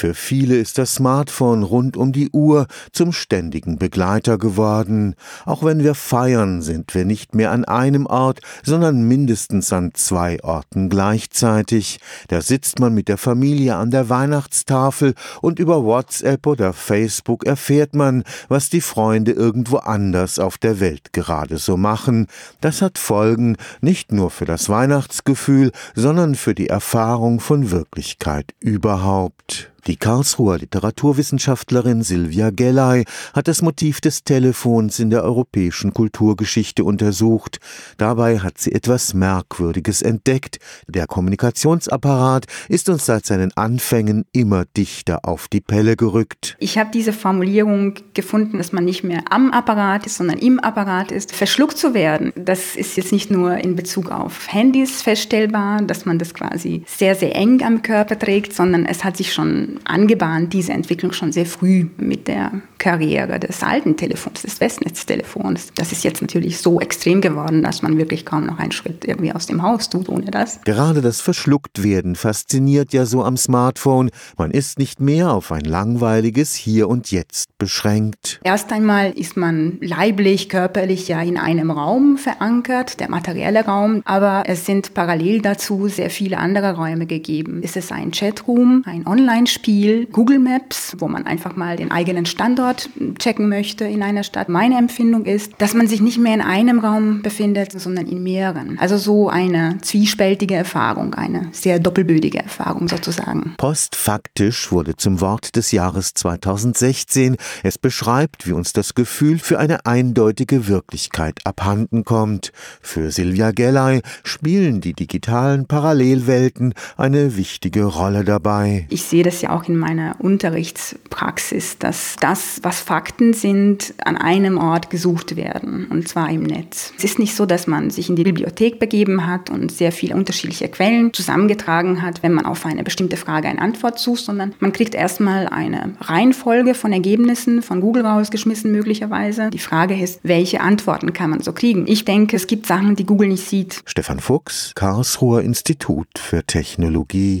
Für viele ist das Smartphone rund um die Uhr zum ständigen Begleiter geworden. Auch wenn wir feiern, sind wir nicht mehr an einem Ort, sondern mindestens an zwei Orten gleichzeitig. Da sitzt man mit der Familie an der Weihnachtstafel und über WhatsApp oder Facebook erfährt man, was die Freunde irgendwo anders auf der Welt gerade so machen. Das hat Folgen nicht nur für das Weihnachtsgefühl, sondern für die Erfahrung von Wirklichkeit überhaupt. Die Karlsruher Literaturwissenschaftlerin Silvia Gelley hat das Motiv des Telefons in der europäischen Kulturgeschichte untersucht. Dabei hat sie etwas Merkwürdiges entdeckt. Der Kommunikationsapparat ist uns seit seinen Anfängen immer dichter auf die Pelle gerückt. Ich habe diese Formulierung gefunden, dass man nicht mehr am Apparat ist, sondern im Apparat ist. Verschluckt zu werden, das ist jetzt nicht nur in Bezug auf Handys feststellbar, dass man das quasi sehr, sehr eng am Körper trägt, sondern es hat sich schon angebahnt, diese Entwicklung schon sehr früh mit der Karriere des alten Telefons, des Festnetztelefons. Das ist jetzt natürlich so extrem geworden, dass man wirklich kaum noch einen Schritt irgendwie aus dem Haus tut ohne das. Gerade das Verschlucktwerden fasziniert ja so am Smartphone. Man ist nicht mehr auf ein langweiliges Hier und Jetzt beschränkt. Erst einmal ist man leiblich, körperlich ja in einem Raum verankert, der materielle Raum, aber es sind parallel dazu sehr viele andere Räume gegeben. Ist es ein Chatroom, ein Online-Spiel, Spiel Google Maps, wo man einfach mal den eigenen Standort checken möchte in einer Stadt. Meine Empfindung ist, dass man sich nicht mehr in einem Raum befindet, sondern in mehreren. Also so eine zwiespältige Erfahrung, eine sehr doppelbödige Erfahrung sozusagen. Postfaktisch wurde zum Wort des Jahres 2016. Es beschreibt, wie uns das Gefühl für eine eindeutige Wirklichkeit abhanden kommt. Für Silvia Gelley spielen die digitalen Parallelwelten eine wichtige Rolle dabei. Ich sehe das ja auch in meiner Unterrichtspraxis, dass das, was Fakten sind, an einem Ort gesucht werden, und zwar im Netz. Es ist nicht so, dass man sich in die Bibliothek begeben hat und sehr viele unterschiedliche Quellen zusammengetragen hat, wenn man auf eine bestimmte Frage eine Antwort sucht, sondern man kriegt erstmal eine Reihenfolge von Ergebnissen von Google rausgeschmissen möglicherweise. Die Frage ist, welche Antworten kann man so kriegen? Ich denke, es gibt Sachen, die Google nicht sieht. Stefan Fuchs, Karlsruher Institut für Technologie